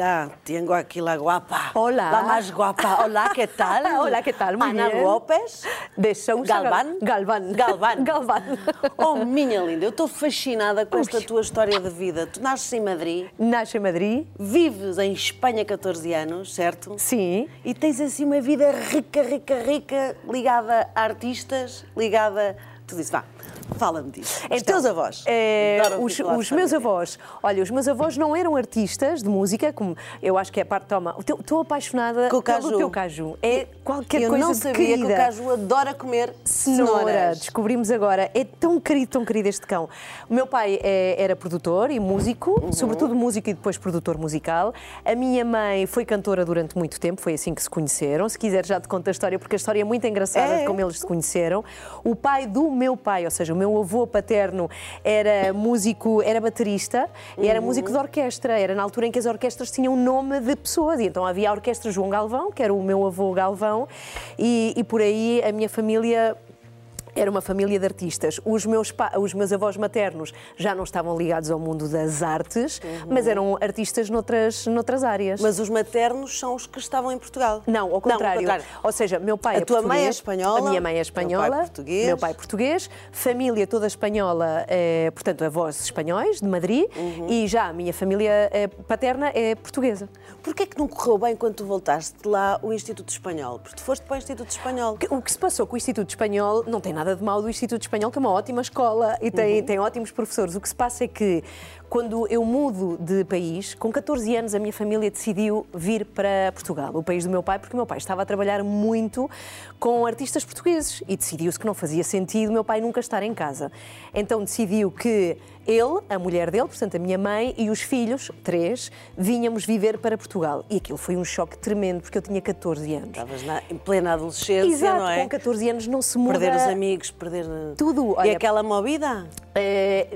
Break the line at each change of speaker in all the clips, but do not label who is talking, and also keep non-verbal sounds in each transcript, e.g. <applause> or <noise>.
Mira, tengo aquí la guapa.
Hola.
La más guapa. Hola, ¿qué tal? <laughs>
Hola, ¿qué tal? Muy
Ana
bien.
López.
De Sousa
Galván?
Galván.
Galván. <laughs>
Galván. <laughs>
Oh, minha linda, eu estou fascinada com esta tua história de vida. Tu nasces em Madrid,
Nasce em Madrid.
vives em Espanha 14 anos, certo?
Sim.
E tens assim uma vida rica, rica, rica, ligada a artistas, ligada. Tudo isso. Vá, fala-me disso. Os teus avós.
é, os, os meus avós. Olha, os meus avós não eram artistas de música, como eu acho que é a parte. Toma, estou apaixonada
Com o caju.
pelo teu caju. É qualquer
Eu
coisa
não
de
sabia que
querida.
o caju adora comer
Cenoura,
cenouras.
descobrimos agora. É tão querido, tão querido este cão. O meu pai é- era produtor e músico,
Uhum.
sobretudo músico e depois produtor musical. A minha mãe foi cantora durante muito tempo, foi assim que se conheceram. Se quiser, já te conto a história, porque a história é muito engraçada
É?
de como eles se conheceram. O pai do meu pai, ou seja, o meu avô paterno, era músico, era baterista e era músico de orquestra. Era na altura em que as orquestras tinham nome de pessoas. E então havia a orquestra João Galvão, que era o meu avô Galvão, e, e por aí a minha família era uma família de artistas. Os meus, os meus avós maternos já não estavam ligados ao mundo das artes, mas eram artistas noutras, noutras áreas.
Mas os maternos são os que estavam em Portugal.
Não, ao contrário. Ou seja, meu pai
A
é
tua mãe é espanhola,
A minha mãe é espanhola.
pai português.
Meu pai é português. Família toda espanhola, é, portanto, avós espanhóis, de Madrid.
Uhum.
E já a minha família é, paterna é portuguesa.
Porquê é que não correu bem quando tu voltaste lá o Instituto Espanhol? Porque tu foste para o Instituto Espanhol.
O que se passou com o Instituto Espanhol não tem nada de mal do Instituto Espanhol, que é uma ótima escola e tem, tem ótimos professores. O que se passa é que quando eu mudo de país, com 14 anos, a minha família decidiu vir para Portugal, o país do meu pai, porque o meu pai estava a trabalhar muito com artistas portugueses e decidiu-se que não fazia sentido meu pai nunca estar em casa. Então decidiu que ele, a mulher dele, portanto a minha mãe e os filhos, três, vinhamos viver para Portugal. E aquilo foi um choque tremendo, porque eu tinha 14 anos.
Estavas na, em plena adolescência,
Exato,
não é?
com 14 anos não se muda.
Perder os amigos, perder.
Tudo,
E
olha-
aquela movida?
É,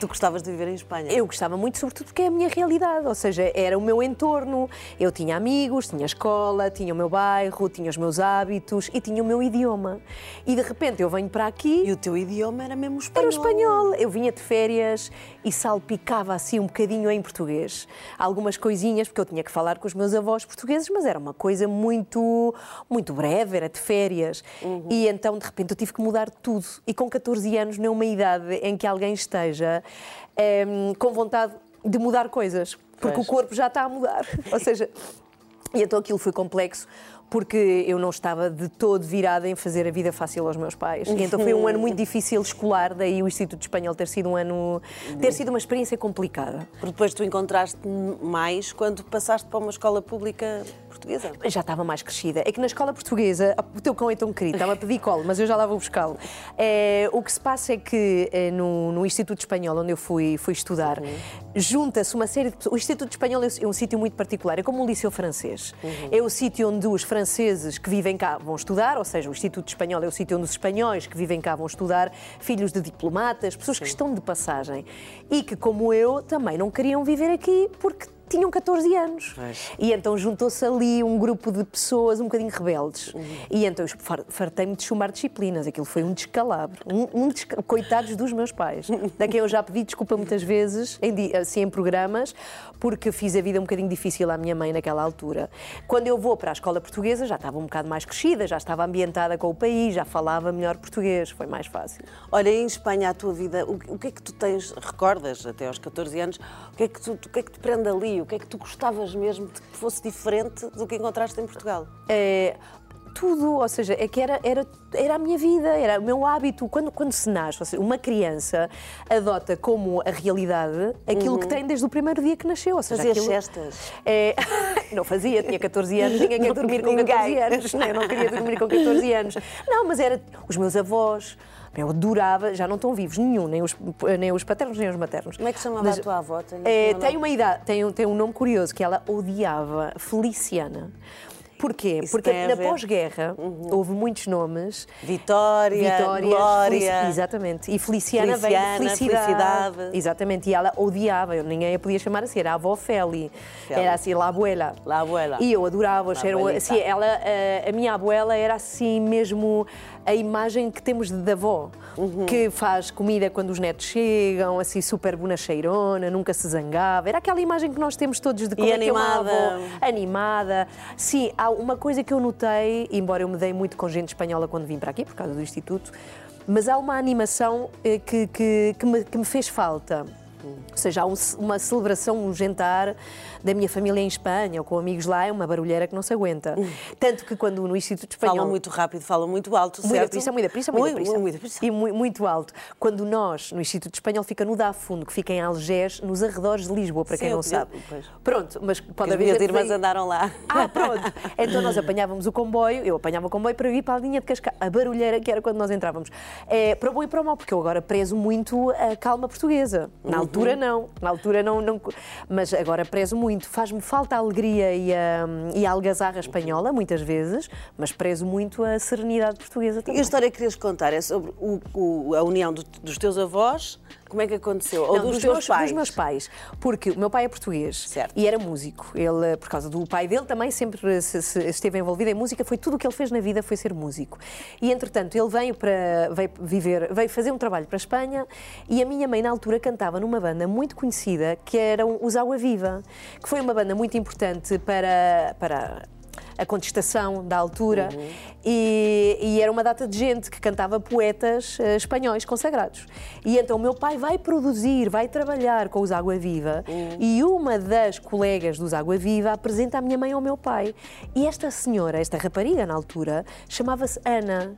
Tu gostavas de viver em Espanha?
eu gostava muito, sobretudo porque é a minha realidade, ou seja, era o meu entorno. Eu tinha amigos, tinha escola, tinha o meu bairro, tinha os meus hábitos e tinha o meu idioma. E de repente eu venho para aqui.
E o teu idioma era mesmo
Era
espanhol.
o espanhol. Eu vinha de férias e salpicava assim um bocadinho em português. Algumas coisinhas, porque eu tinha que falar com os meus avós portugueses, mas era uma coisa muito, muito breve, era de férias. E então, de repente, eu tive que mudar tudo. E com 14 anos, não é uma idade em que alguém esteja em, com vontade de mudar coisas. Porque
Pois.
o corpo já está a mudar. <laughs> Ou seja, e então aquilo foi complexo porque eu não estava de todo virada em fazer a vida fácil aos meus pais. E então foi um ano muito difícil escolar, daí o Instituto Espanhol ter sido um ano. ter sido uma experiência complicada.
Porque depois tu encontraste mais quando passaste para uma escola pública portuguesa.
Já estava mais crescida. É que na escola portuguesa, o teu cão é tão querido, estava a pedir colo, mas eu já lá vou buscá-lo. É, o que se passa é que é, no, no Instituto Espanhol, onde eu fui, fui estudar, junta-se uma série de pessoas. O Instituto Espanhol é, é um sítio muito particular, é como um liceu francês. É o sítio onde os franceses que vivem cá vão estudar, ou seja, o Instituto Espanhol é o sítio onde os espanhóis que vivem cá vão estudar, filhos de diplomatas, pessoas que estão de passagem e que, como eu, também não queriam viver aqui porque tinham 14 anos. E então juntou-se ali um grupo de pessoas um bocadinho rebeldes. E então eu far- fartei-me de chumar disciplinas. Aquilo foi um descalabro. Um, um desca- Coitados dos meus pais. <laughs> Da quem eu já pedi desculpa muitas vezes, em, assim, em programas, porque fiz a vida um bocadinho difícil à minha mãe naquela altura. Quando eu vou para a escola portuguesa, já estava um bocado mais crescida, já estava ambientada com o país, já falava melhor português, foi mais fácil.
Olha, em Espanha, a tua vida, o, o que é que tu tens, recordas até aos 14 anos, o que é que, tu, o que é que te prende ali? O que é que tu gostavas mesmo de que fosse diferente do que encontraste em Portugal?
É, tudo, ou seja, é que era, era, era a minha vida, era o meu hábito. Quando, quando se nasce, ou seja, uma criança adota como a realidade aquilo que tem desde o primeiro dia que nasceu. Ou seja,
Fazias
aquilo,
cestas?
É, <laughs> não fazia, tinha 14 anos, ninguém quer dormir com
ninguém.
14 anos. Não, eu não queria dormir com 14 anos. Não, mas era os meus avós. Eu adorava, já não estão vivos nenhum, nem os, nem os paternos nem os maternos.
Como é que chamava
Mas,
a tua avó? Tens
é,
um nome?
tem uma idade, tem, tem um nome curioso que ela odiava, Feliciana. Porquê?
Isso
Porque na
ver. Uhum.
pós-guerra houve muitos nomes.
Vitória,
Vitórias,
Glória.
Exatamente. E Feliciana,
Feliciana,
veio de felicidade.
felicidade.
Exatamente. E ela odiava, eu ninguém a podia chamar assim, era a avó Feli.
Feli.
Era assim, la abuela.
La abuela.
E eu adorava, era, assim, ela, a, a minha abuela era assim mesmo a imagem que temos de avó,
Uhum.
que faz comida quando os netos chegam, assim super bonacheirona, nunca se zangava. Era aquela imagem que nós temos todos de como
E
é que é uma
animada.
avó animada. Sim, há uma coisa que eu notei, embora eu me dei muito com gente espanhola quando vim para aqui, por causa do Instituto, mas há uma animação eh, que, que, que, me, que me fez falta. Ou seja, há um uma celebração, um jantar da minha família em Espanha ou com amigos lá, é uma barulheira que não se aguenta. Tanto que quando no Instituto Espanhol.
Falam muito rápido, falam muito alto,
Muito
certo?
muito deprisa, muito
Muito,
deprisa.
muito.
E mu- muito alto. Quando nós, no Instituto Espanhol, fica no Dafundo, que fica em Algés, nos arredores de Lisboa, para
Sim,
quem não
conheço,
sabe.
pois.
Pronto, mas pode
As
haver. gente
irmãs andaram lá.
ah, pronto. <laughs> Então nós apanhávamos o comboio, eu apanhava o comboio para ir para a linha de Cascais, a barulheira que era quando nós entrávamos. É, para o bom e para o mal, porque eu agora prezo muito a calma portuguesa. Na
Uhum.
altura não, na altura não, não- mas agora prezo muito. Faz-me falta a alegria e a, e a algazarra espanhola, muitas vezes, mas prezo muito a serenidade portuguesa
E
também.
a história que querias contar é sobre o- o- a união do- dos teus avós, como é que aconteceu? Ou
Não,
dos,
dos,
teus
meus,
pais?
dos meus pais. Porque o meu pai é português
Certo.
e era músico. Ele, por causa do pai dele, também sempre se- se- esteve envolvido em música. Foi tudo o que ele fez na vida foi ser músico. E entretanto ele veio para veio viver, veio fazer um trabalho para a Espanha e a minha mãe na altura cantava numa banda muito conhecida que eram os Água Viva, que foi uma banda muito importante para para a contestação da altura e, e era uma data de gente que cantava poetas eh, espanhóis consagrados. E então o meu pai vai produzir, vai trabalhar com os Água Viva e uma das colegas dos Água Viva apresenta a minha mãe ao meu pai. E esta senhora, esta rapariga na altura, chamava-se Ana.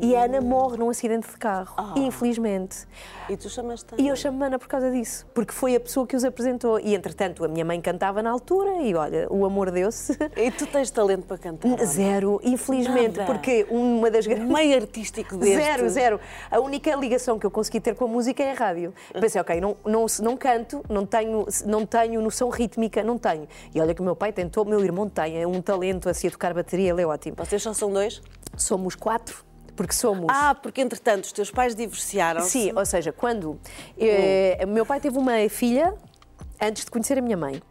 E a Ana morre num acidente de carro, infelizmente.
E tu chamaste
E eu chamo Ana por causa disso, porque foi a pessoa que os apresentou. E entretanto a minha mãe cantava na altura e olha, o amor deu-se.
E tu tens talento para cantar? Ana?
Zero, infelizmente,
Nada.
porque uma das grandes.
Meio artístico deste.
Zero, zero. A única ligação que eu consegui ter com a música é a rádio. Pensei, ok, não, não, não canto, não tenho, não tenho noção rítmica, não tenho. E olha que o meu pai tentou, meu irmão tem, é um talento assim a tocar bateria, ele é ótimo.
Vocês só são dois?
Somos quatro, porque somos.
Ah, porque entretanto os teus pais divorciaram-se.
Sim, ou seja, quando eh,
Hum.
meu pai teve uma filha antes de conhecer a minha mãe.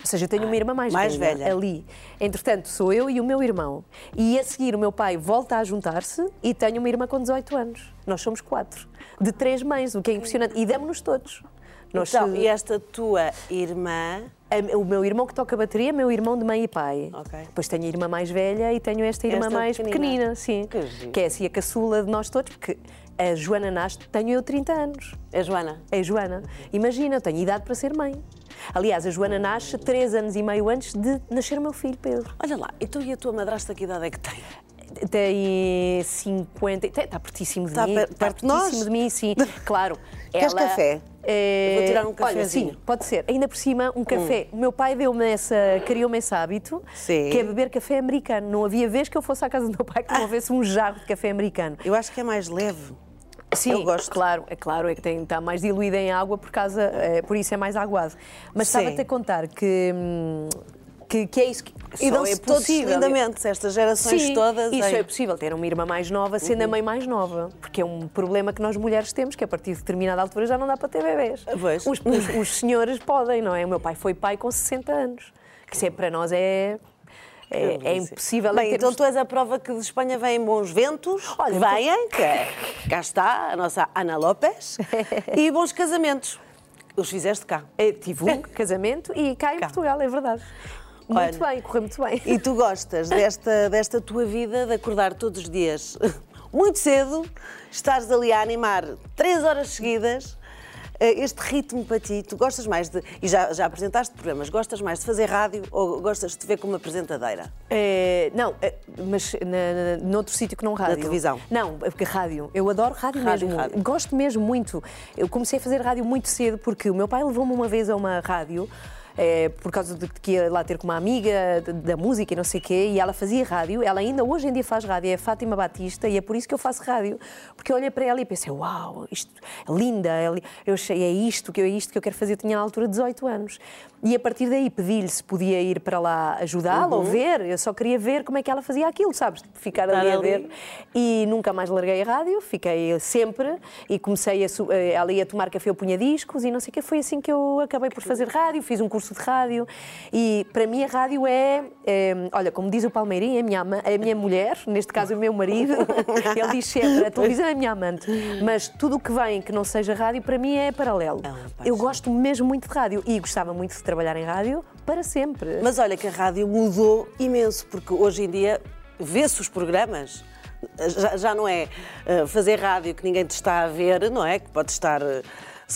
Ou seja, eu tenho uma irmã mais,
mais velha.
ali. Entretanto, sou eu e o meu irmão. E a seguir, o meu pai volta a juntar-se e tenho uma irmã com 18 anos. Nós somos quatro. De três mães, o que é impressionante. E demos-nos todos. Nós,
Então, e esta tua irmã.
o meu irmão que toca bateria é meu irmão de mãe e pai.
Ok.
Depois tenho a irmã mais velha e tenho esta irmã
Esta
mais
pequenina.
pequenina, sim.
Que.
Que é assim a caçula de nós todos, porque a Joana nasce, tenho eu 30 anos.
É Joana.
É a Joana. Imagina, eu tenho idade para ser mãe. Aliás, a Joana nasce três anos e meio antes de nascer o meu filho, Pedro.
Olha lá, e tu e a tua madrasta que idade é que tem?
Tem 50. tem- Está pertíssimo de
Está
mim.
per-
está
perto de nós?
pertíssimo de mim, sim. Claro.
Queres
ela-
café?
É...
Vou tirar um
Olha,
cafezinho.
sim, pode ser. Ainda por cima, um café. O meu pai deu-me essa, criou-me esse hábito,
Sim.
que é beber café americano. Não havia vez que eu fosse à casa do meu pai que não houvesse um jarro de café americano.
Eu acho que é mais leve.
Sim,
Eu gosto.
claro, é claro, é que tem, está mais diluída em água por causa, é, por isso é mais aguado. Mas estava-te a contar que, hum, que, que é isso que
E dão-se
é
todos lindamente, estas gerações
Sim,
todas.
isso é possível, ter uma irmã mais nova sendo a mãe mais nova, porque é um problema que nós mulheres temos, que a partir de determinada altura já não dá para ter.
Pois.
Os, os- os senhores podem, não é? O meu pai foi pai com 60 anos, que isso é, para nós é, é, é impossível. em
Bem, então
termos
tu és a prova que de Espanha vêm bons ventos,
Olha,
vêm, que é- <laughs> cá está a nossa Ana López, e bons casamentos. Os fizeste cá.
É, tive um <laughs> casamento e cá em
Cá.
Portugal, é verdade. Muito
Olha.
bem, correu muito bem.
E tu gostas desta, desta tua vida de acordar todos os dias <laughs> muito cedo, estares ali a animar três horas seguidas. eh, Este ritmo para ti, tu gostas mais de. E já, já apresentaste programas, gostas mais de fazer rádio ou gostas de te ver como apresentadeira?
É, não, é, mas na, na, noutro sítio que não rádio.
televisão?
Não, é porque rádio. Eu adoro rádio,
Rádio,
mesmo.
rádio.
Gosto mesmo muito. Eu comecei a fazer rádio muito cedo porque o meu pai levou-me uma vez a uma rádio. É, por causa de que ia lá ter com uma amiga de- da música e não sei o quê, e ela fazia rádio, ela ainda hoje em dia faz rádio, é a Fátima Batista, e é por isso que eu faço rádio, porque eu olhei para ela e pensei, uau, isto é linda, é eu achei, é isto que eu, é isto que eu quero fazer, eu tinha na altura 18 anos. E a partir daí pedi-lhe se podia ir para lá ajudá-la ou ver, eu só queria ver como é que ela fazia aquilo, sabes? Ficar
Estar
ali a
ali.
ver. E nunca mais larguei a rádio, fiquei sempre e comecei a. su- eh, Ela ia tomar café, eu punha discos e não sei o que. Foi assim que eu acabei por fazer rádio, fiz um curso de rádio. E para mim a rádio é. é, olha, como diz o Palmeirinho, é a minha, é a minha mulher, neste caso o meu marido. <laughs> Ele diz sempre: a televisão é a minha amante. Mas tudo o que vem que não seja rádio, para mim é paralelo.
Paixão.
Eu gosto mesmo muito de rádio e gostava muito de trabalhar em rádio para sempre.
Mas olha que a rádio mudou imenso, porque hoje em dia vê-se os programas. Já, já não é eh, fazer rádio que ninguém te está a ver, não é? Que pode estar,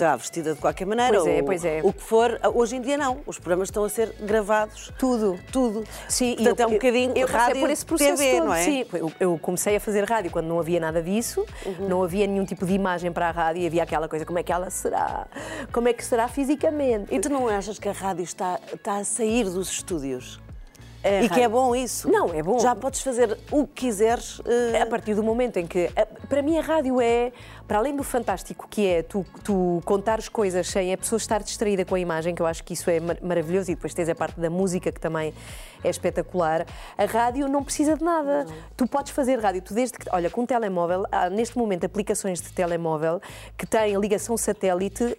eh, lá, vestida de qualquer maneira.
Pois é,
ou
pois é.
O que for. Hoje em dia não. Os programas estão a ser gravados.
Tudo.
Tudo.
Sim,
Portanto,
e
é um bocadinho
eu
rádio
por esse processo
TV,
todo,
não é?
Sim, eu, eu comecei a fazer rádio quando não havia nada disso,
Uhum.
não havia nenhum tipo de imagem para a rádio e havia aquela coisa, como é que ela será? Como é que será fisicamente?
E tu não achas que a rádio está, está a sair dos estúdios?
A
e que é
rádio-
bom isso?
Não, é bom.
Já podes fazer o que quiseres. eh,
A partir do momento em que. a- Para mim, a rádio é, para além do fantástico que é tu, tu contares coisas sem a pessoa estar distraída com a imagem, que eu acho que isso é mar- maravilhoso, e depois tens a parte da música que também é espetacular. A rádio não precisa de nada. Tu podes fazer rádio, tu desde que. Olha, com um telemóvel, há neste momento aplicações de telemóvel que têm ligação satélite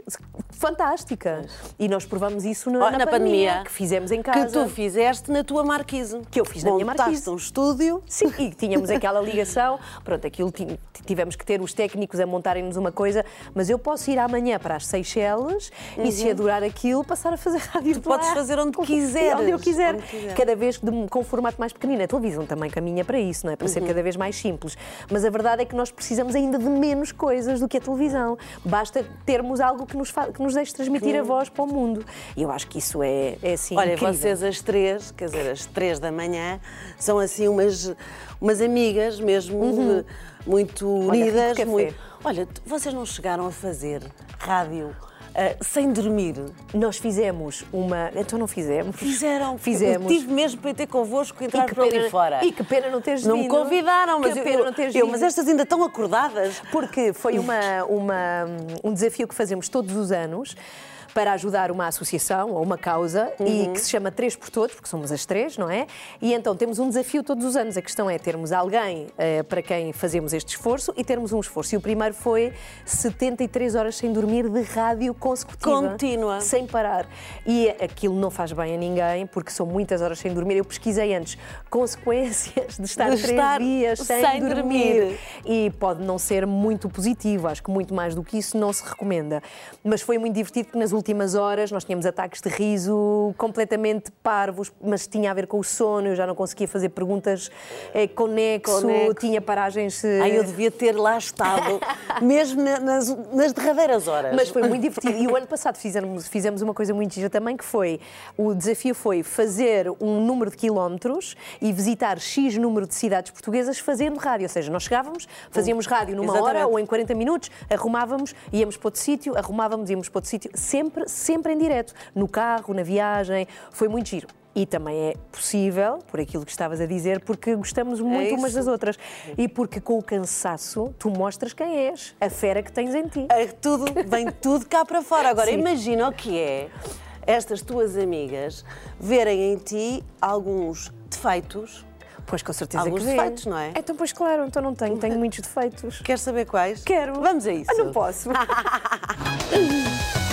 fantástica. E nós provamos isso na,
Olha, na pandemia,
que fizemos em casa.
Que tu fizeste na tua marquise.
Que eu fiz na minha marquise.
um estúdio.
Sim, e tínhamos aquela ligação, <laughs> pronto, aquilo ti- tivemos que ter os técnicos a montarem-nos uma coisa, mas eu posso ir amanhã para as Seychelles e se adorar aquilo, passar a fazer rádio
Uhum. podes fazer onde quiseres,
Onde eu quiser.
onde quiser.
Cada vez de- com um formato mais pequenino. A televisão também caminha para isso, não é? Para
Uhum.
ser cada vez mais simples. Mas a verdade é que nós precisamos ainda de menos coisas do que a televisão. Basta termos algo que nos, que nos deixe transmitir a voz para o mundo. E eu acho que isso é, é assim.
Olha,
incrível.
vocês às três, quer dizer, às três da manhã, são assim umas, umas amigas mesmo de- muito unidas.
rico café.
muito... Olha, vocês não chegaram a fazer rádio ah, sem dormir?
Nós fizemos uma. Então não fizemos.
Fizeram. <laughs>
Fizemos.
Eu tive mesmo para ir ter convosco e entrar por ali fora.
e que pena não teres
Não me
vindo.
convidaram, mas
Que
eu,
pena não teres
eu-
vindo.
mas estas ainda estão acordadas.
Porque foi uma, uma- um desafio que fazemos todos os anos para ajudar uma associação ou uma causa e que se chama Três por Todos, porque somos as três, não é? E então temos um desafio todos os anos. A questão é termos alguém eh, para quem fazemos este esforço e termos um esforço. E o primeiro foi 73 horas sem dormir de rádio consecutiva.
Contínua.
Sem parar. E aquilo não faz bem a ninguém, porque são muitas horas sem dormir. Eu pesquisei antes consequências de estar
De
três
estar
dias sem,
sem
dormir.
dormir.
E pode não ser muito positivo, acho que muito mais do que isso não se recomenda. Mas foi muito divertido porque nas últimas horas nós tínhamos ataques de riso completamente parvos, mas tinha a ver com o sono, eu já não conseguia fazer perguntas eh, conexo,
Conexo.
tinha paragens. eh,
Ai, eu devia ter lá estado, <laughs> mesmo na- nas, nas derradeiras horas.
Mas foi muito divertido. E o ano passado fizemos, fizemos uma coisa muito gira também, que foi, o desafio foi fazer um número de quilómetros e visitar X número de cidades portuguesas fazendo rádio. Ou seja, nós chegávamos, fazíamos rádio numa
Exatamente.
hora ou em 40 minutos, arrumávamos, íamos para outro sítio, arrumávamos, íamos para outro sítio, sempre, sempre em direto, no carro, na viagem. Foi muito giro. E também é possível, por aquilo que estavas a dizer, porque gostamos muito umas
isso.
das outras. E porque com o cansaço tu mostras quem és, a fera que tens em ti.
É tudo, vem tudo cá para fora. Agora,
Sim.
imagina o que é estas tuas amigas verem em ti alguns defeitos.
Pois com certeza
Alguns
que
defeitos, não é?
Então, pois claro, então não tenho, tenho <laughs> muitos defeitos.
Quer saber quais?
Quero.
Vamos a isso.
Ah, não posso. <laughs>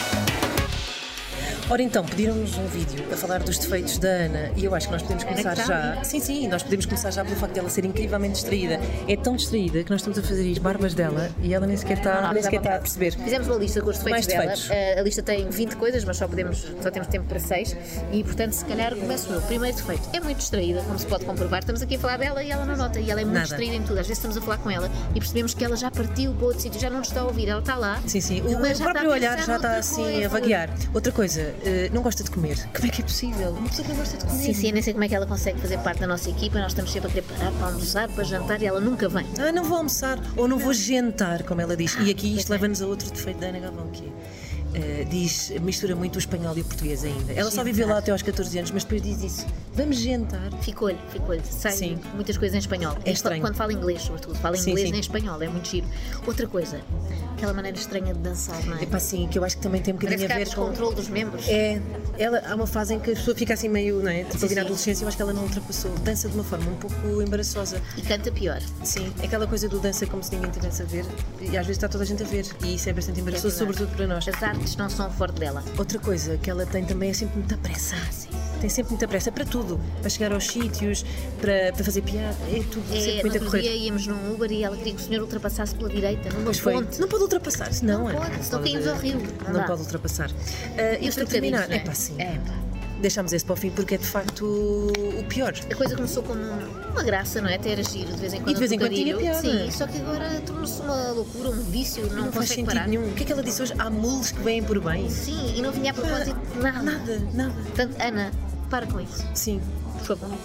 Ora então, pediram-nos um vídeo a falar dos defeitos da Ana e eu acho que nós podemos começar já. Sim, sim, nós podemos começar já pelo facto dela ser incrivelmente distraída. É tão distraída que nós estamos a fazer as barbas dela e ela nem sequer está, nem sequer está a perceber.
Fizemos uma lista com os defeitos
Mais
dela.
defeitos.
Eh, A lista tem 20 coisas, mas só, podemos, só temos tempo para 6. E, portanto, se calhar começo eu. Primeiro defeito. É muito distraída, como se pode comprovar. Estamos aqui a falar dela e ela não nota. E ela é muito
Nada.
distraída em tudo. Às vezes estamos a falar com ela e percebemos que ela já partiu para outro sítio, já não nos está a ouvir. Ela está lá.
Sim, sim. O, o próprio olhar já está assim
coisa.
a vaguear. Outra coisa, eh, não gosta de comer. Como é que é possível? Uma pessoa que não gosta de comer.
Sim, sim, nem sei como é que ela consegue fazer parte da nossa equipa. Nós estamos sempre a querer parar para almoçar, para jantar e ela nunca vem.
Ah, não vou almoçar ou não vou jantar, como ela diz. E aqui isto leva-nos a outro defeito da Ana Galvão, que é eh, diz, mistura muito o espanhol e o português ainda. Ela só viveu lá até aos 14 anos, mas depois diz isso. Vamos jantar.
Ficou-lhe, ficou-lhe. Sai
Sim.
muitas coisas em espanhol.
É estranho.
Quando fala inglês, sobretudo. Fala
Sim,
inglês
sim.
em espanhol, é muito giro. Outra coisa, aquela maneira estranha de dançar, não é?
Epá, sim, que eu acho que também tem um
Parece
bocadinho
que
a ver com.
descontrole dos membros.
É, ela, há uma fase em que a pessoa fica assim meio, não é? Tipo,
Sim,
na adolescência, eu acho que ela não ultrapassou. Dança de uma forma um pouco embaraçosa.
E canta pior.
Sim, aquela coisa do dança como se ninguém tivesse a ver. E às vezes está toda a gente a ver. E isso é bastante embaraçoso,
verdade.
sobretudo para nós.
As artes não são forte dela.
Outra coisa que ela tem também é sempre muita pressa. Tem sempre muita pressa para tudo. Para chegar aos sítios, para, para fazer piada. É tudo
É,
sempre
no
muito a
outro
correr.
dia íamos num Uber e ela queria que o senhor ultrapassasse pela direita, numa
Pois foi.
ponte.
Não pode ultrapassar, senão
Não
é.
pode, senão caímos ao rio. Não
Não, pode ultrapassar. Ah, e para terminar,
não é?
é pá, sim.
É, pá.
Deixámos esse para o fim porque é de facto o pior.
A coisa começou como uma graça, não é? Até era giro de vez em quando.
de vez
um
em quando tinha piada.
Sim, só que agora tornou-se uma loucura, um vício, não,
Não, faz
consegue
sentido
parar.
nenhum. O que é que ela disse hoje? Há mules que vêm por bem.
Sim, e não vinha a propósito de nada.
Nada, nada.
Portanto, Ana, para com isso,
Sim.
por favor.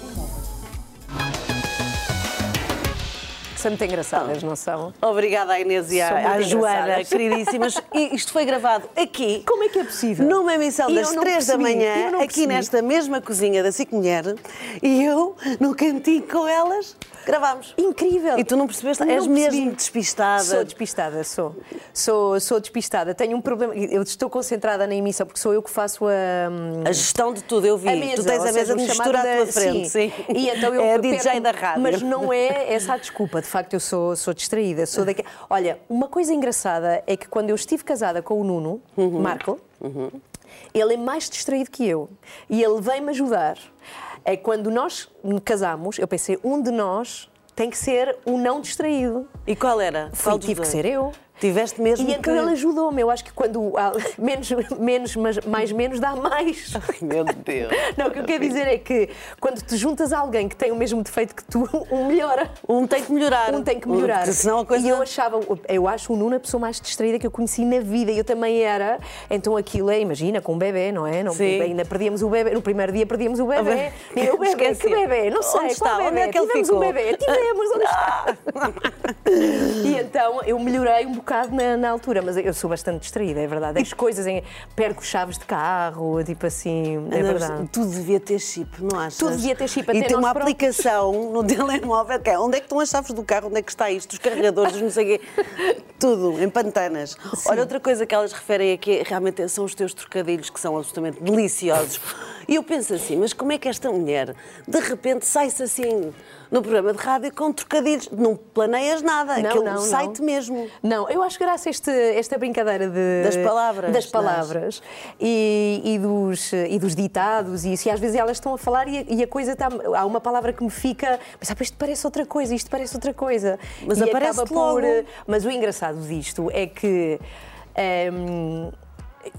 São muito engraçadas, não são?
Obrigada à Inês e à, à Joana, queridíssimas. <laughs> E isto foi gravado aqui.
Como é que é possível?
Numa emissão das 3 da manhã, aqui nesta mesma cozinha da Cic Mulher, e eu, no cantinho com elas, gravámos.
Incrível.
E tu não percebeste?
Não
És
percebi.
mesmo despistada.
Sou despistada, sou. Sou, sou despistada. Tenho um problema. Eu estou concentrada na emissão porque sou eu que faço a. hum,
A gestão de tudo, eu vi.
a mesa,
tu tens a mesa
seja,
de mistura à tua frente. Sim.
E então eu
é a
perco-
DJ da rádio.
Mas não é essa a desculpa. De facto, eu sou, sou distraída. Sou daqui... Olha, uma coisa engraçada é que quando eu estive casada com o Nuno,
Uhum.
Marco, ele é mais distraído que eu. E ele vem-me ajudar. É quando nós casamos, eu pensei, um de nós tem que ser o não distraído.
E qual era? Qual
tive que ser eu.
Tiveste mesmo
E então
que...
ele ajudou-me. Eu acho que quando há <laughs> menos, menos, mas mais menos dá mais.
Ai, meu Deus. <laughs>
Não, o que eu quero dizer é que quando te juntas a alguém que tem o mesmo defeito que tu, <laughs> um melhora.
Um tem que melhorar.
Um tem que melhorar.
Porque senão a coisa...
E eu achava, eu acho o Nuno a pessoa mais distraída que eu conheci na vida. E eu também era. Então aquilo é, imagina, com um bebê, não é? Não,
Sim.
Ainda perdíamos o bebê. No primeiro dia perdíamos o bebê. E eu, o bebê,
Esqueci.
que bebê? Não sei.
Onde está?
bebê?
Onde é que ele
Tivemos
ficou?
um bebê. Tivemos, onde está? e então eu melhorei um na, na altura, mas eu sou bastante distraída, é verdade. As coisas em. Perco chaves de carro, tipo assim, é
Ana,
verdade.
Tudo devia ter chip, não achas?
Tudo devia ter chip,
E
até
tem uma
próprios.
aplicação no telemóvel que é onde é que estão as chaves do carro, onde é que está isto, os carregadores, os não sei o quê. <laughs> Tudo, em pantanas. Olha, outra coisa que elas referem aqui é, realmente são os teus trocadilhos que são absolutamente deliciosos. E eu penso assim, mas como é que esta mulher de repente sai-se assim no programa de rádio com trocadilhos? Não planeias nada,
Não,
aquilo
não,
sai-te mesmo.
Não, eu acho que graças a este, esta brincadeira de,
Das palavras,
das palavras e, e dos, e dos ditados e isso, e às vezes elas estão a falar e a, e a coisa está. Há uma palavra que me fica. Mas ah, isto parece outra coisa, isto parece outra coisa.
Mas
e
aparece
acaba
logo.
por. Mas o engraçado disto é que. ehm,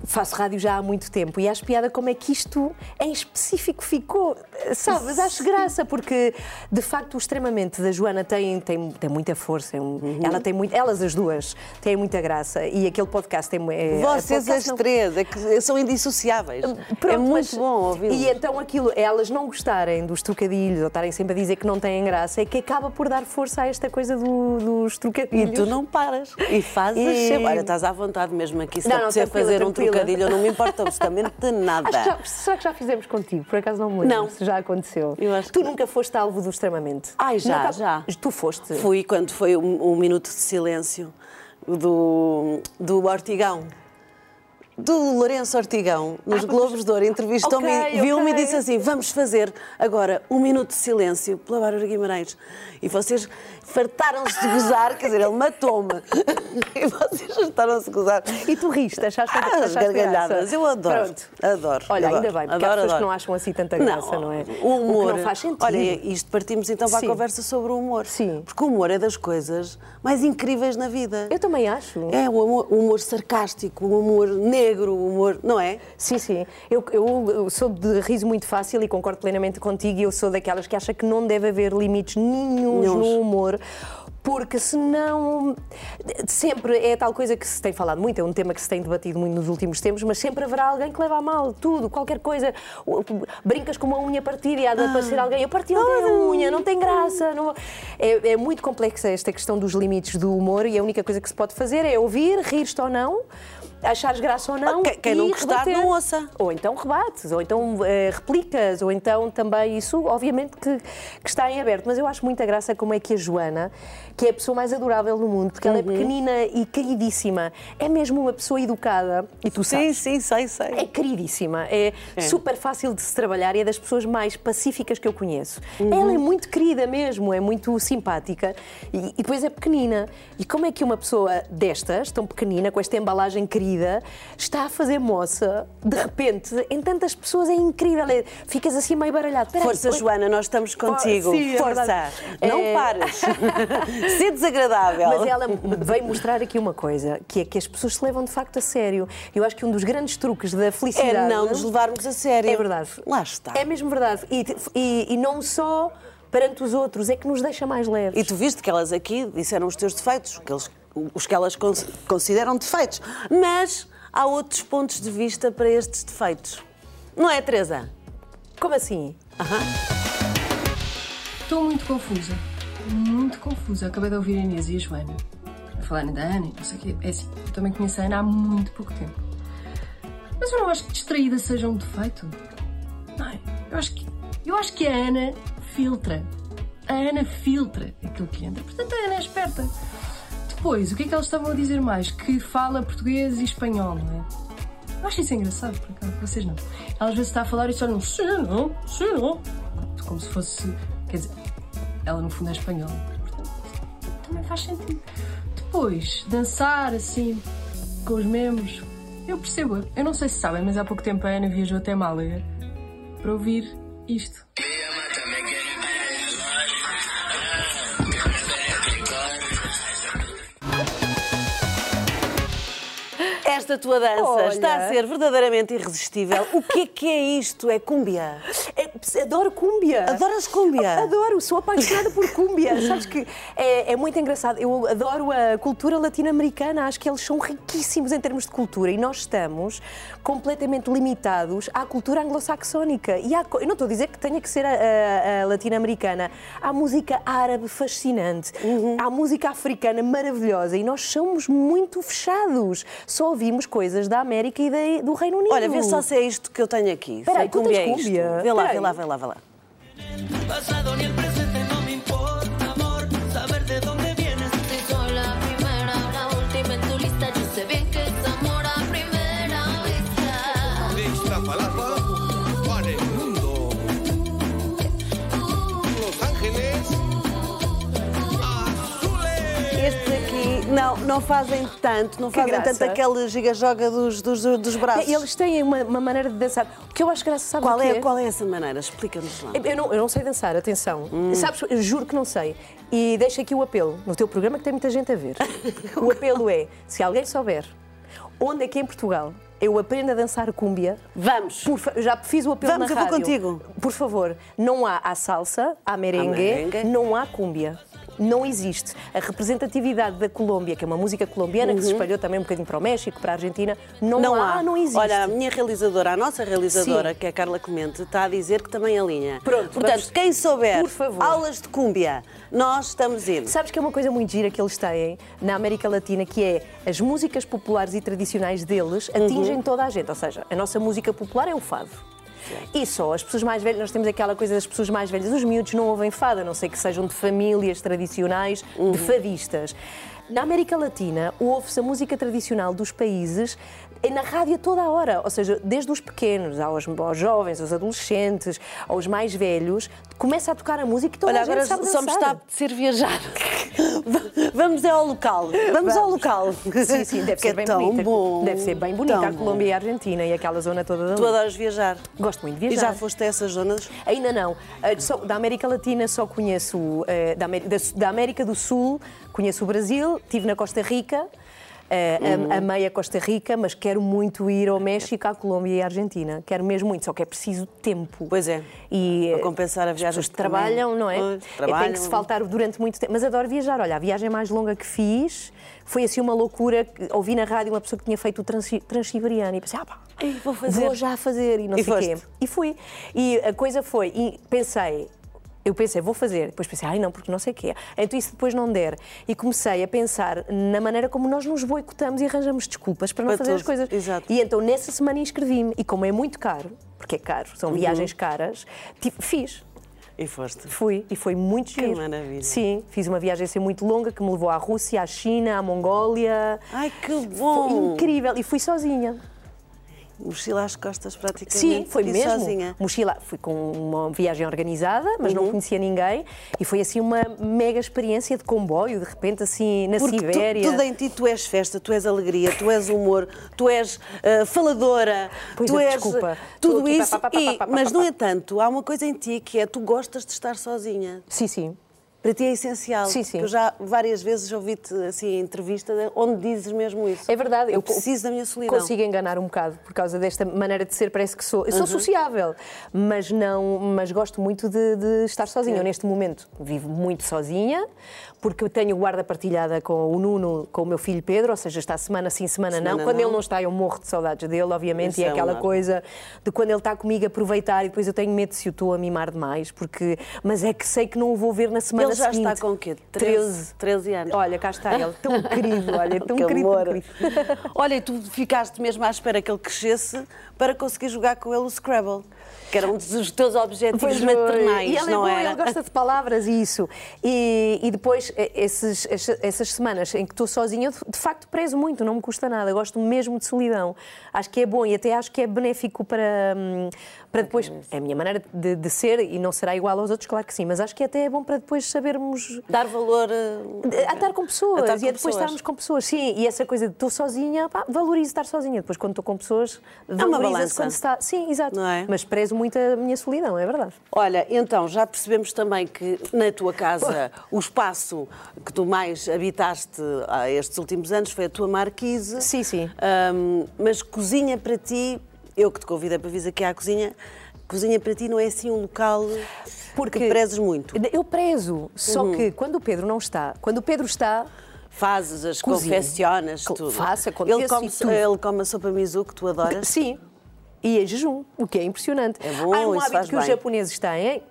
Faço rádio já há muito tempo e acho piada como é que isto em específico ficou. Sabes? Acho graça, porque de facto o extremamente da Joana tem, tem, tem muita força. é um-
Uhum.
Ela tem muito, elas as duas têm muita graça e aquele podcast tem. É,
Vocês
podcast
as
não-
três é que são indissociáveis. é
Pronto,
muito
mas-
bom ouvir.
E então aquilo, elas não gostarem dos trocadilhos ou estarem sempre a dizer que não têm graça, é que acaba por dar força a esta coisa do- dos
E
trocadilhos.
tu não paras. E fazes
E-
sempre. Olha, estás à vontade mesmo aqui. Se
Não, não,
fazer um. Trocadilho, eu não me importo absolutamente de nada.
Que já, será que já fizemos contigo? Por acaso não me lembro
Não.
se já aconteceu. Tu
que-
nunca foste alvo do extremamente?
Ai, já,
Nunca-
já.
Tu foste?
Fui quando foi um, um minuto de silêncio do, do Ortigão. Do Lourenço Ortigão, nos Globos de Ouro, entrevistou-me,
Ah, Ok,
viu-me
ok.
e disse assim: Vamos fazer agora um minuto de silêncio pela Bárbara Guimarães. E vocês fartaram-se de gozar, quer dizer, ele matou-me. <laughs> E vocês fartaram-se de gozar.
E tu riste, achaste,
Ah, as
achaste
gargalhadas,
graça?
eu adoro.
Pronto.
Adoro.
Olha,
adoro,
ainda bem, porque há
adoro,
pessoas que
adoro.
não acham assim tanta graça, não, é?
O humor.
O que não faz sentido.
Olha, isto partimos então para a
Sim.
conversa sobre o humor.
Sim.
Porque o humor é das coisas mais incríveis na vida.
Eu também acho.
É o humor, o humor sarcástico, o humor negro, o humor. Não é?
Sim, sim. Eu, eu- eu sou de riso muito fácil e concordo plenamente contigo. e Eu sou daquelas que acha que não deve haver limites Nenhuns. no humor. Porque senão sempre é tal coisa que se tem falado muito, é um tema que se tem debatido muito nos últimos tempos, mas sempre haverá alguém que leva a mal tudo, qualquer coisa. Brincas com uma unha partida e há de aparecer alguém, eu parti ontem a unha, não tem graça. não- É, é muito complexa esta questão dos limites do humor e a única coisa que se pode fazer é ouvir, rir-te ou não. Achares graça ou não.
Ah, quem- quem não gostar,
rebater.
não ouça.
Ou então rebates, ou então eh, replicas, ou então também isso, obviamente, que, que está em aberto. Mas eu acho muita graça como é que a Joana, que é a pessoa mais adorável no mundo, porque
Uhum.
ela é pequenina e queridíssima, é mesmo uma pessoa educada, e tu
Sim,
sabes.
sim, sei, sei.
É queridíssima, é, super fácil de se trabalhar e é das pessoas mais pacíficas que eu conheço. Ela é muito querida mesmo, é muito simpática e, e depois é pequenina. E como é que uma pessoa destas, tão pequenina, com esta embalagem querida, está a fazer moça de repente em tantas pessoas? É incrível, é- ficas assim meio baralhado. Espera aí,
Força,
oi-
Joana, nós estamos contigo.
sim, é
Força.
verdade.
Não
É-
pares. <laughs> Ser desagradável.
Mas ela veio mostrar aqui uma coisa, que é que as pessoas se levam de facto a sério. Eu acho que um dos grandes truques da felicidade
É não nos levarmos a sério.
É verdade.
Lá está.
É mesmo verdade. E, e- e não só perante os outros, é que nos deixa mais leves.
E tu viste que elas aqui disseram os teus defeitos, que eles- os que elas cons- consideram defeitos. Mas há outros pontos de vista para estes defeitos. Não é, Teresa?
Como assim?
Estou muito confusa. Muito confusa. Acabei de ouvir a Inês e a Joana a falarem da Ana e não sei o quê. É assim, eu também conheço a Ana há muito pouco tempo. Mas eu não acho que distraída seja um defeito. Não, eu acho que, eu acho que a Ana filtra. A Ana filtra aquilo que entra. Portanto, a Ana é esperta. Depois, o que é que eles estavam a dizer mais? Que fala português e espanhol, não é? Eu acho isso engraçado, por acaso. Vocês não. Ela às vezes está a falar e só não. Sim, não, sim, não. Como se fosse. Quer dizer, ela no fundo é espanhola. Portanto, também faz sentido. Depois, dançar assim, com os membros. Eu percebo. Eu não sei se sabem, mas há pouco tempo a Ana viajou até Málaga para ouvir isto.
Esta tua dança
Olha.
está a ser verdadeiramente irresistível. O que é que é isto? É cúmbia?
É, adoro cúmbia.
Adoras cúmbia?
Adoro, sou apaixonada por cúmbia. Sabes que é, é muito engraçado. Eu adoro a cultura latino-americana, acho que eles são riquíssimos em termos de cultura e nós estamos completamente limitados à cultura anglo-saxónica. E há eu não estou a dizer que tenha que ser a, a- a latino-americana. Há música árabe fascinante, há música africana maravilhosa e nós somos muito fechados. Só ouvimos coisas da América e da- do Reino Unido.
Olha, vê só se é isto que eu tenho aqui.
Espera
é
tu tens
é isto.
cúmbia?
Vê lá, vê lá, vê lá, vê lá. Não, não fazem tanto, não
Que
fazem
graça.
tanto aquele giga-joga dos, dos, dos braços.
Eles têm uma, uma maneira de dançar. O que eu acho graça, sabe
Qual
o quê?
é, qual é essa maneira? Explica-nos lá.
Eu não, eu não sei dançar, atenção.
Hum.
Sabes, eu juro que não sei. E deixo aqui o apelo, no teu programa que tem muita gente a ver. <laughs> o apelo é, se alguém souber onde é que em Portugal eu aprendo a dançar cúmbia,
Vamos.
por fa- já fiz o apelo
Vamos,
na
eu vou
rádio.
contigo.
Por favor, não há a salsa, há merengue,
merengue.
não há cúmbia. Não existe. A representatividade da Colômbia, que é uma música colombiana que se espalhou também um bocadinho para o México, para a Argentina, não,
Uhum. Não
há,
há.
não existe.
Olha, a minha realizadora, a nossa realizadora,
Sim.
que é a Carla Clemente, está a dizer que também alinha.
Pronto,
Portanto,
vamos-
quem souber aulas de cúmbia, nós estamos in.
Sabes que é uma coisa muito gira que eles têm na América Latina, que é as músicas populares e tradicionais deles atingem toda a gente. Ou seja, a nossa música popular é o fado. E só as pessoas mais velhas, nós temos aquela coisa das pessoas mais velhas, os miúdos não ouvem fado, a não ser que sejam de famílias tradicionais, de fadistas. Na América Latina, ouve-se a música tradicional dos países na rádio a toda a hora, ou seja, desde os pequenos aos, aos jovens, aos adolescentes, aos mais velhos, começa a tocar a música e toda
Olha,
a gente
agora só me está a apetecer viajar. <laughs> Vamos é ao local. Vamos, ao local.
Sim, sim, deve
Que
ser
é
bem
tão
bonita.
bom.
Deve ser bem bonita
Tão
a Colômbia e a Argentina e aquela zona toda da
Tu adoras viajar.
Gosto muito de
E
viajar.
já foste a essas zonas?
Ainda não. Só- da América Latina só conheço, eh, da América do Sul, conheço o Brasil, estive na Costa Rica, eh,
Uhum.
am- amei a Costa Rica, mas quero muito ir ao México, à Colômbia e à Argentina. Quero mesmo muito, só que é preciso tempo.
Pois é.
E
Para
eh,
compensar a
as
viagem
pessoas
de
trabalham, não é?
Pois,
É,
trabalham.
Tem que se faltar durante muito tempo. Mas adoro viajar. Olha, a viagem mais longa que fiz foi assim uma loucura. Ouvi na rádio uma pessoa que tinha feito o transi- Transiberiano e pensei, ah pá,
vou fazer.
Vou já fazer e não
E
sei o quê. E fui. E a coisa foi, e pensei, Eu pensei, vou fazer. Depois pensei, ai não, porque não sei o quê. Então isso depois não der. E comecei a pensar na maneira como nós nos boicotamos e arranjamos desculpas para não
Para
fazer as
tudo,
coisas.
exato.
E então nessa semana inscrevi-me. E como é muito caro, porque é caro,
Uhum.
são viagens caras, ti- fiz.
E foste.
Fui e foi muito
Que
giro.
maravilha.
Sim, fiz uma viagem assim muito longa que me levou à Rússia, à China, à Mongólia.
Ai, que
Foi
bom!
incrível e fui sozinha.
Mochila às costas, praticamente.
Sim, foi mesmo.
sozinha.
Mochila, fui com uma viagem organizada, mas
Uhum.
não conhecia ninguém e foi assim uma mega experiência de comboio, de repente assim na
Porque tu,
Sibéria.
tudo em ti, tu és festa, tu és alegria, tu és humor, tu és ah, faladora,
Pois
tu
é,
és
desculpa.
Tudo isso.
pá, pá, pá,
e- mas, no entanto, há uma coisa em ti que é tu gostas de estar sozinha.
Sim, sim.
Para ti é essencial.
Sim, sim.
Eu já várias vezes ouvi-te assim em entrevista onde dizes mesmo isso.
É verdade,
Eu preciso da minha solidão.
Consigo enganar um bocado por causa desta maneira de ser, parece que sou. Eu sou sociável, mas não, mas gosto muito de, de estar sozinha. Eu neste momento vivo muito sozinha, porque eu tenho guarda partilhada com o Nuno, com o meu filho Pedro, ou seja, está semana sim, semana,
Semana
não. Quando
não.
ele não está, eu morro de saudades dele, obviamente,
Isso
e é
é
aquela coisa de quando ele está comigo aproveitar e depois eu tenho medo se eu estou a mimar demais, porque mas é que sei que não o vou ver na semana
Ele já
seguinte.
está com o quê?
13.
13 anos.
Olha, cá está ele, tão querido, olha, <laughs> tão
Que
querido, tão querido.
Olha, e tu ficaste mesmo à espera que ele crescesse para conseguir jogar com ele o Scrabble, que era um dos teus objetivos
Pois
maternais,
E é ele gosta de palavras e isso. E, e depois, esses, essa- essas semanas em que estou sozinha, eu de facto prezo muito, não me custa nada. Gosto mesmo de solidão. Acho que é bom e até acho que é benéfico para, hum, para depois. É a minha maneira de, de ser e não será igual aos outros, claro que sim, mas acho que até é bom para depois sabermos.
Dar valor eh,
A estar com pessoas
A estar
e
com
a depois
pessoas.
estarmos com pessoas, sim. E essa coisa de estou sozinha, pá, valorizo estar sozinha. Depois, quando estou com pessoas,
uma
valoriza-se
balança.
quando está. Sim, exato.
É?
Mas prezo muito a minha solidão, é verdade.
Olha, então já percebemos também que na tua casa <laughs> o espaço que tu mais habitaste há estes últimos anos foi a tua marquise.
Sim, sim.
Ahm, mas cozinha para ti, eu que te convidei para vir aqui à cozinha, cozinha para ti não é assim um local
Porque-
que prezes muito.
Eu prezo, só
Uhum.
que quando o Pedro não está, quando o Pedro está,
Fazes as confeccionas,
Co-
tudo.
faço,
ele come,
tudo.
ele come a sopa miso que tu adoras.
sim, e em jejum, o que é impressionante.
É bom,
Há um hábito que os
bem.
japoneses têm.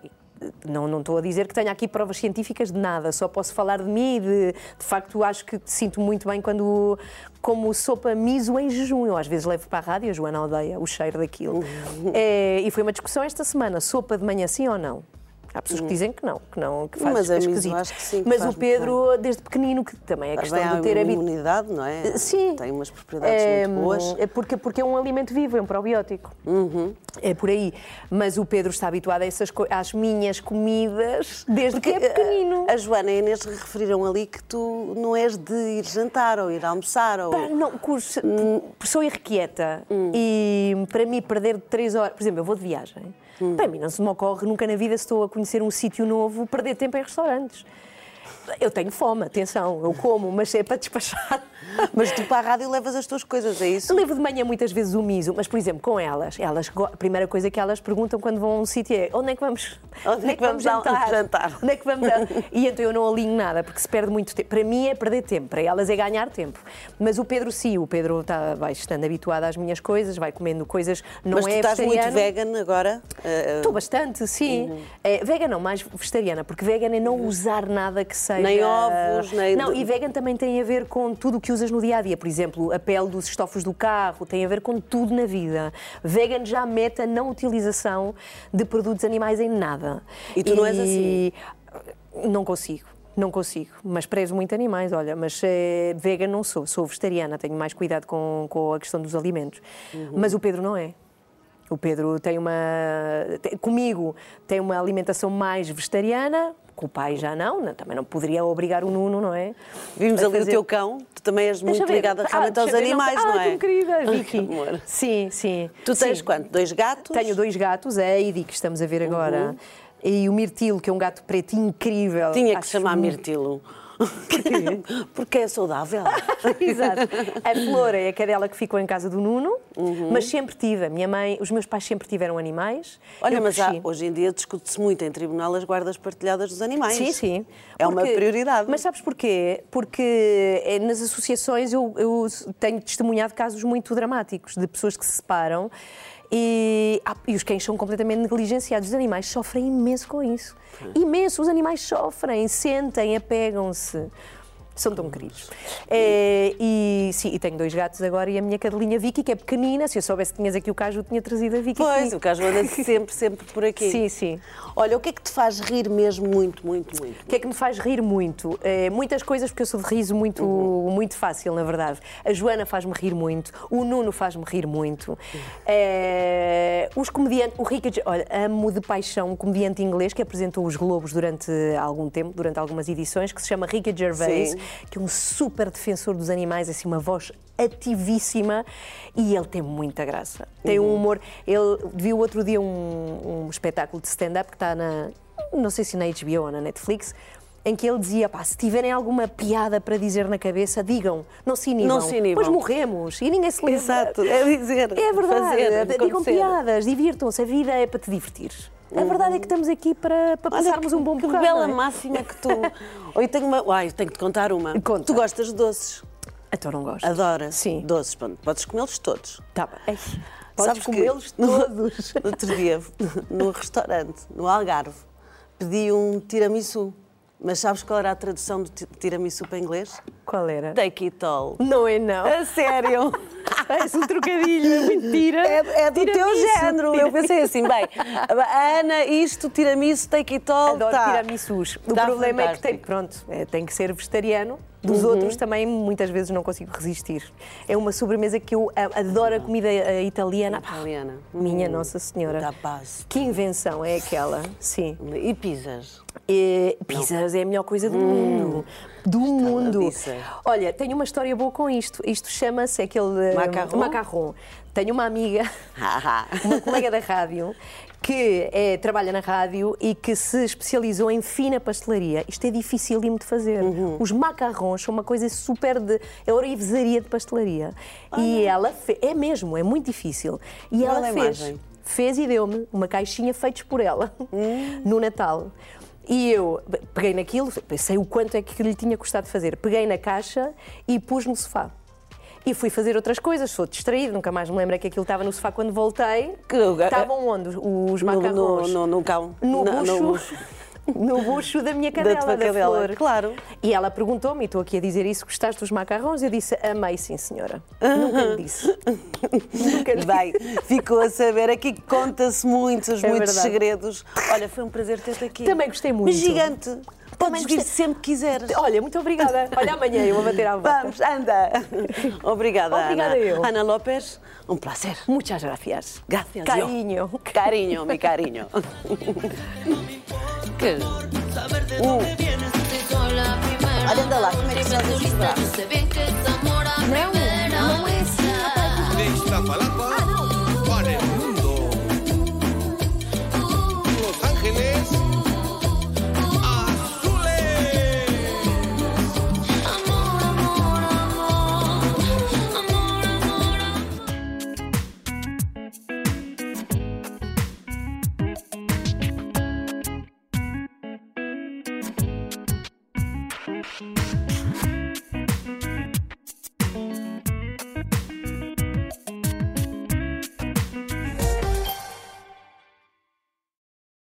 Não, não estou a dizer que tenha aqui provas científicas de nada, só posso falar de mim e de, de facto acho que sinto muito bem quando como sopa miso em jejum. Eu às vezes levo para a rádio, a Joana odeia o cheiro daquilo.
Uhum.
É, e foi uma discussão esta semana, sopa de manhã sim ou não? Há pessoas que dizem que não, que não, que faz.
Mas
esquisito.
acho que sim, que
Mas o Pedro, desde pequenino, que também é questão de ter habituado.
imunidade, não é?
Sim.
Tem umas propriedades
É,
muito boas.
É porque, porque é um alimento vivo, é um probiótico.
Uhum.
É por aí. Mas o Pedro está habituado a essas às minhas comidas desde que é pequenino.
A Joana e a Inês referiram ali que tu não és de ir jantar ou ir almoçar. Ou...
Pá, não, curso,
Hum.
sou irrequieta e para mim perder três horas, por exemplo, eu vou de viagem.
Hum.
Para mim não se me ocorre nunca na vida se estou a conhecer um sítio novo perder tempo em restaurantes. Eu tenho fome, atenção, eu como, mas é para despachar. <laughs>
Mas tu para a rádio levas as tuas coisas, é isso?
Levo de manhã muitas vezes o miso, mas por exemplo, com elas, elas a primeira coisa que elas perguntam quando vão a um sítio é onde é que vamos,
Onde é que vamos ao- jantar?
Onde é que vamos <laughs> E então eu não alinho nada, porque se perde muito tempo. Para mim é perder tempo, para elas é ganhar tempo. Mas o Pedro sim, o Pedro está, vai estando habituado às minhas coisas, vai comendo coisas, não
Mas tu
é
estás muito
vegetariano.
vegan agora?
Estou bastante, sim.
Uhum.
É, vegan não, mais vegetariana, porque vegan é não usar nada que seja.
Nem ovos, nem-
Não, e vegan também tem a ver com tudo o que usas no dia a dia. Por exemplo, a pele dos estofos do carro, tem a ver com tudo na vida. Vegan já mete a não utilização de produtos animais em nada.
E tu não és assim?
Não consigo. Não consigo, mas prezo muito animais, olha, mas eh, vegan não sou, sou vegetariana, tenho mais cuidado com, com a questão dos alimentos.
Uhum.
Mas o Pedro não é. O Pedro tem uma. tem- comigo tem uma alimentação mais vegetariana, com o pai já não, não, também não poderia obrigar o Nuno, não é?
Vimos
A
ali o
fazer-
teu cão, tu também és muito ligada
Ah,
realmente aos
deixa ver,
animais, não,
ah,
é?
tão querida, <laughs>
que
Vicky.
amor.
Sim, sim.
Tu tens
Sim.
quanto? Dois gatos?
Tenho dois gatos, a Heidi, que estamos a ver agora, e o Mirtilo, que é um gato preto incrível.
Uhum. Tinha que chamar
muito-
Mirtilo. <laughs> Porque é saudável. <laughs>
Exato. A Flor é a cadela que ficou em casa do Nuno,
Uhum.
mas sempre tive. A minha mãe, os meus pais sempre tiveram animais.
Olha,
Eu
mas há- hoje em dia discute-se muito em tribunal as guardas partilhadas dos animais.
Sim, sim.
É uma
Porque-
prioridade.
Mas sabes porquê? Porque eh, nas associações eu, eu tenho testemunhado casos muito dramáticos de pessoas que se separam E, e os cães são completamente negligenciados. Os animais sofrem imenso com isso. Imenso. Os animais sofrem, sentem, apegam-se. São tão queridos. É, e sim, e tenho dois gatos agora e a minha cadelinha Vicky, que é pequenina. Se eu soubesse que tinhas aqui o caju, tinha trazido a Vicky.
Pois,
comigo.
o Caju anda <laughs> sempre, sempre por aqui.
Sim, sim.
Olha, o que é que te faz rir mesmo muito, muito, muito?
O que é que me faz rir muito? Eh, muitas coisas, porque eu sou de riso muito, muito fácil, na verdade. A Joana faz-me rir muito, o Nuno faz-me rir muito. Eh, os comediantes, o Ricky, Ge- olha, amo de paixão um comediante inglês que apresentou os Globos durante algum tempo, durante algumas edições, que se chama Ricky Gervais,
Sim.
Que é um super defensor dos animais, assim, uma voz ativíssima e ele tem muita graça. Tem um humor. Ele viu outro dia um, um espetáculo de stand-up que está na. Não sei se na HBO ou na Netflix. Em que ele dizia, pá, se tiverem alguma piada para dizer na cabeça, digam, não se inibam.
Não se inibam.
Pois morremos e ninguém se lembra.
Exato, é dizer.
É verdade,
fazer,
digam piadas, divirtam-se, a vida é para te divertir. A verdade é que estamos aqui para, para passarmos
que,
um bom
que
bocado.
bela
não é?
máxima que tu. Oi, tenho uma. Ai, tenho que te contar uma.
Conta.
Tu gostas de doces?
Então não gosto.
Adoras?
Sim.
Doces, pronto, podes comê-los todos.
Tá bem. Podes
que
comê-los
no-
todos. <laughs>
No outro dia, no restaurante, no Algarve, pedi um tiramisu. Mas sabes qual era a tradução do ti- tiramisu para inglês?
Qual era?
Take it all.
Não é não.
A sério? <laughs>
Parece um trocadilho, é mentira.
É, é do teu género. Eu pensei assim, bem, Ana, isto, tiramisu, take it all,
Adoro
tá.
tiramissus. O
Tá
problema é que tem,
fantástico.
pronto, é, tem que ser vegetariano. Dos outros também muitas vezes não consigo resistir. É uma sobremesa que eu adoro a comida eh, italiana. Pá,
Italiana.
Minha
Hum,
Nossa Senhora.
da paz.
Que invenção é aquela? Sim.
E pizzas?
E, pizzas é a melhor coisa do mundo. Do mundo.
Disso.
Olha, tenho uma história boa com isto. Isto chama-se aquele. eh,
Macarrão?
Macarrão. Tenho uma amiga, <laughs> uma colega da rádio, que é, trabalha na rádio e que se especializou em fina pastelaria. Isto é dificílimo de fazer.
Uhum.
Os macarrons são uma coisa super de. É orivesaria de pastelaria. E ela fez. É mesmo, é muito difícil. E
Qual
ela
é
fez.
imagem?
Fez e deu-me uma caixinha feitos por ela
Hum. <laughs>
no Natal. E eu peguei naquilo, pensei o quanto é que lhe tinha custado fazer. Peguei na caixa e pus no sofá. E fui fazer outras coisas, sou distraída, nunca mais me lembro que aquilo estava no sofá quando voltei.
Que-
Estavam onde? Os
No, no,
macarrons?
no, no cão.
No
Na-
bucho. <laughs> No bucho da minha cadela,
tua
da,
cadela,
flor.
claro.
E ela perguntou-me, e estou aqui a dizer isso, gostaste dos macarrons? Eu disse, amei, sim, senhora. Nunca lhe disse. Nunca lhe <laughs>
Bem, ficou a saber. Aqui conta-se muitos,
É
muitos
verdade.
segredos. Olha, foi um prazer ter-te aqui.
Também gostei muito.
Mas gigante. Podes vir sempre que quiseres.
Olha, muito obrigada. Olha, amanhã eu vou bater à volta.
Vamos, anda. Obrigada,
Obrigada
Ana.
eu.
Ana López, um prazer.
Muchas gracias.
Gracias.
Cariño.
Carinho, mi carinho. <laughs> que...
Primera.
Olha, anda lá, como é que se faz este
lista,
braço?
yo sé bien